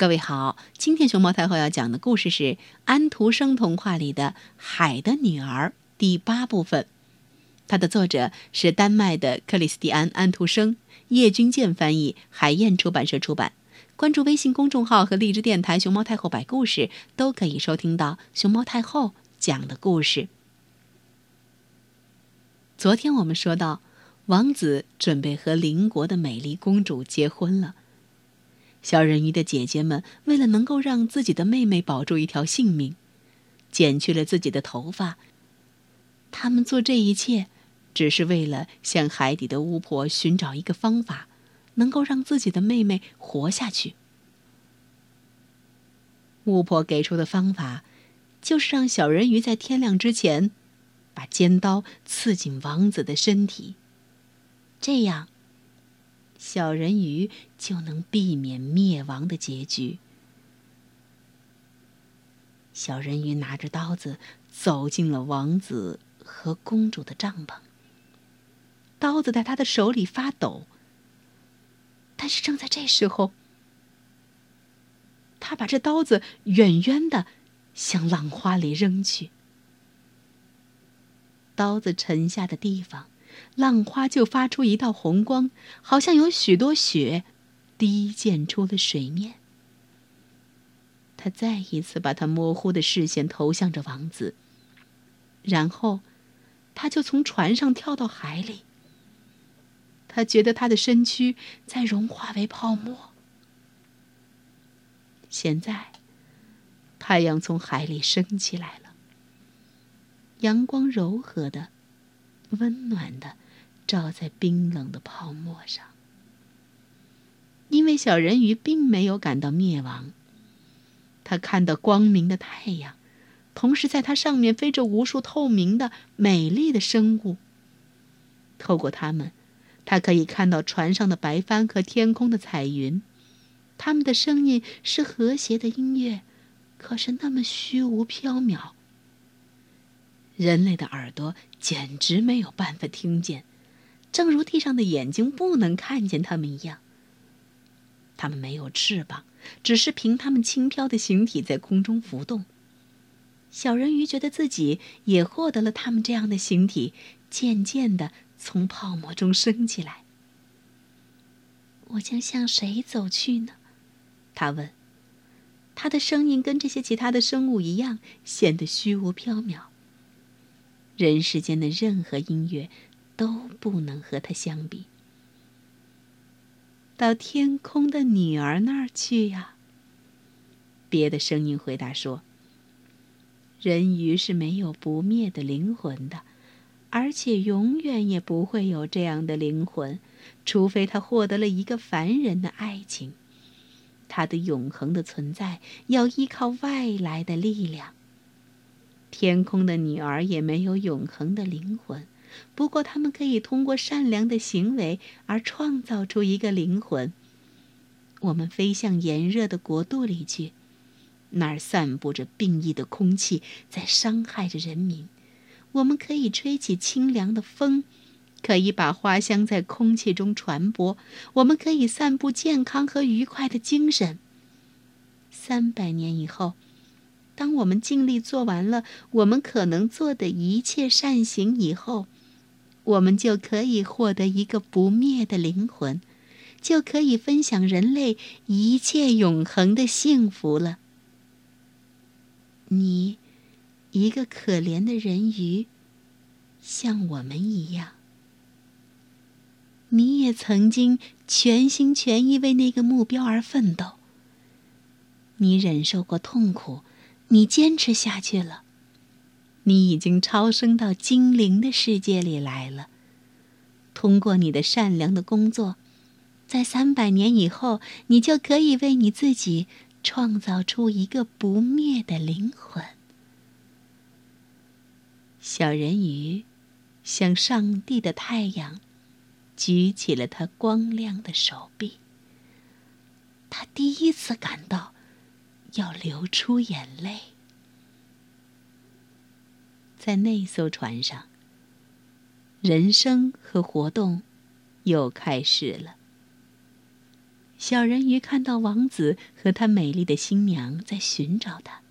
各位好，今天熊猫太后要讲的故事是安徒生童话里的《海的女儿》第八部分。它的作者是丹麦的克里斯蒂安·安徒生，叶君健翻译，海燕出版社出版。关注微信公众号和荔枝电台“熊猫太后摆故事”，都可以收听到熊猫太后讲的故事。昨天我们说到，王子准备和邻国的美丽公主结婚了。小人鱼的姐姐们为了能够让自己的妹妹保住一条性命，剪去了自己的头发。他们做这一切，只是为了向海底的巫婆寻找一个方法，能够让自己的妹妹活下去。巫婆给出的方法，就是让小人鱼在天亮之前，把尖刀刺进王子的身体，这样。小人鱼就能避免灭亡的结局。小人鱼拿着刀子走进了王子和公主的帐篷。刀子在他的手里发抖。但是正在这时候，他把这刀子远远的向浪花里扔去。刀子沉下的地方。浪花就发出一道红光，好像有许多雪滴溅出了水面。他再一次把他模糊的视线投向着王子，然后他就从船上跳到海里。他觉得他的身躯在融化为泡沫。现在，太阳从海里升起来了，阳光柔和的。温暖的，照在冰冷的泡沫上。因为小人鱼并没有感到灭亡，他看到光明的太阳，同时在它上面飞着无数透明的、美丽的生物。透过它们，他可以看到船上的白帆和天空的彩云。它们的声音是和谐的音乐，可是那么虚无缥缈。人类的耳朵简直没有办法听见，正如地上的眼睛不能看见它们一样。它们没有翅膀，只是凭它们轻飘的形体在空中浮动。小人鱼觉得自己也获得了它们这样的形体，渐渐地从泡沫中升起来。我将向谁走去呢？他问。他的声音跟这些其他的生物一样，显得虚无缥缈。人世间的任何音乐都不能和它相比。到天空的女儿那儿去呀。别的声音回答说：“人鱼是没有不灭的灵魂的，而且永远也不会有这样的灵魂，除非他获得了一个凡人的爱情。他的永恒的存在要依靠外来的力量。”天空的女儿也没有永恒的灵魂，不过他们可以通过善良的行为而创造出一个灵魂。我们飞向炎热的国度里去，那儿散布着病疫的空气，在伤害着人民。我们可以吹起清凉的风，可以把花香在空气中传播。我们可以散布健康和愉快的精神。三百年以后。当我们尽力做完了我们可能做的一切善行以后，我们就可以获得一个不灭的灵魂，就可以分享人类一切永恒的幸福了。你，一个可怜的人鱼，像我们一样，你也曾经全心全意为那个目标而奋斗。你忍受过痛苦。你坚持下去了，你已经超生到精灵的世界里来了。通过你的善良的工作，在三百年以后，你就可以为你自己创造出一个不灭的灵魂。小人鱼向上帝的太阳举起了他光亮的手臂。他第一次感到。要流出眼泪，在那艘船上，人生和活动又开始了。小人鱼看到王子和他美丽的新娘在寻找他。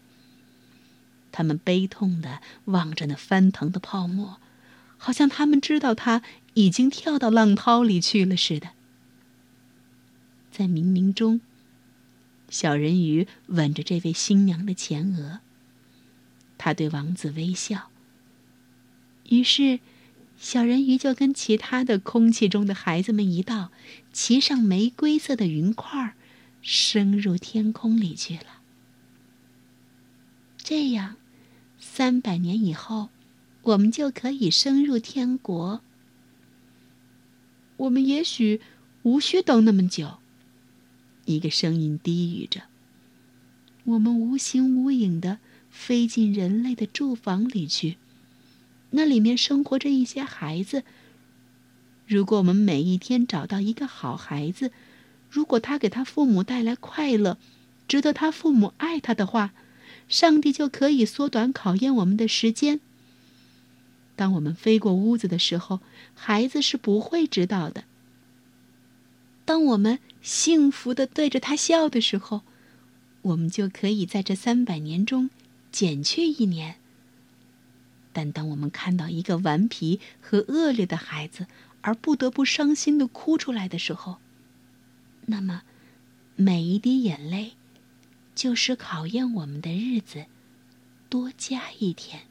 他们悲痛的望着那翻腾的泡沫，好像他们知道他已经跳到浪涛里去了似的。在冥冥中，小人鱼吻着这位新娘的前额。他对王子微笑。于是，小人鱼就跟其他的空气中的孩子们一道，骑上玫瑰色的云块，升入天空里去了。这样，三百年以后，我们就可以升入天国。我们也许无需等那么久。一个声音低语着：“我们无形无影的飞进人类的住房里去，那里面生活着一些孩子。如果我们每一天找到一个好孩子，如果他给他父母带来快乐，值得他父母爱他的话，上帝就可以缩短考验我们的时间。当我们飞过屋子的时候，孩子是不会知道的。”当我们幸福的对着他笑的时候，我们就可以在这三百年中减去一年。但当我们看到一个顽皮和恶劣的孩子而不得不伤心的哭出来的时候，那么每一滴眼泪就是考验我们的日子多加一天。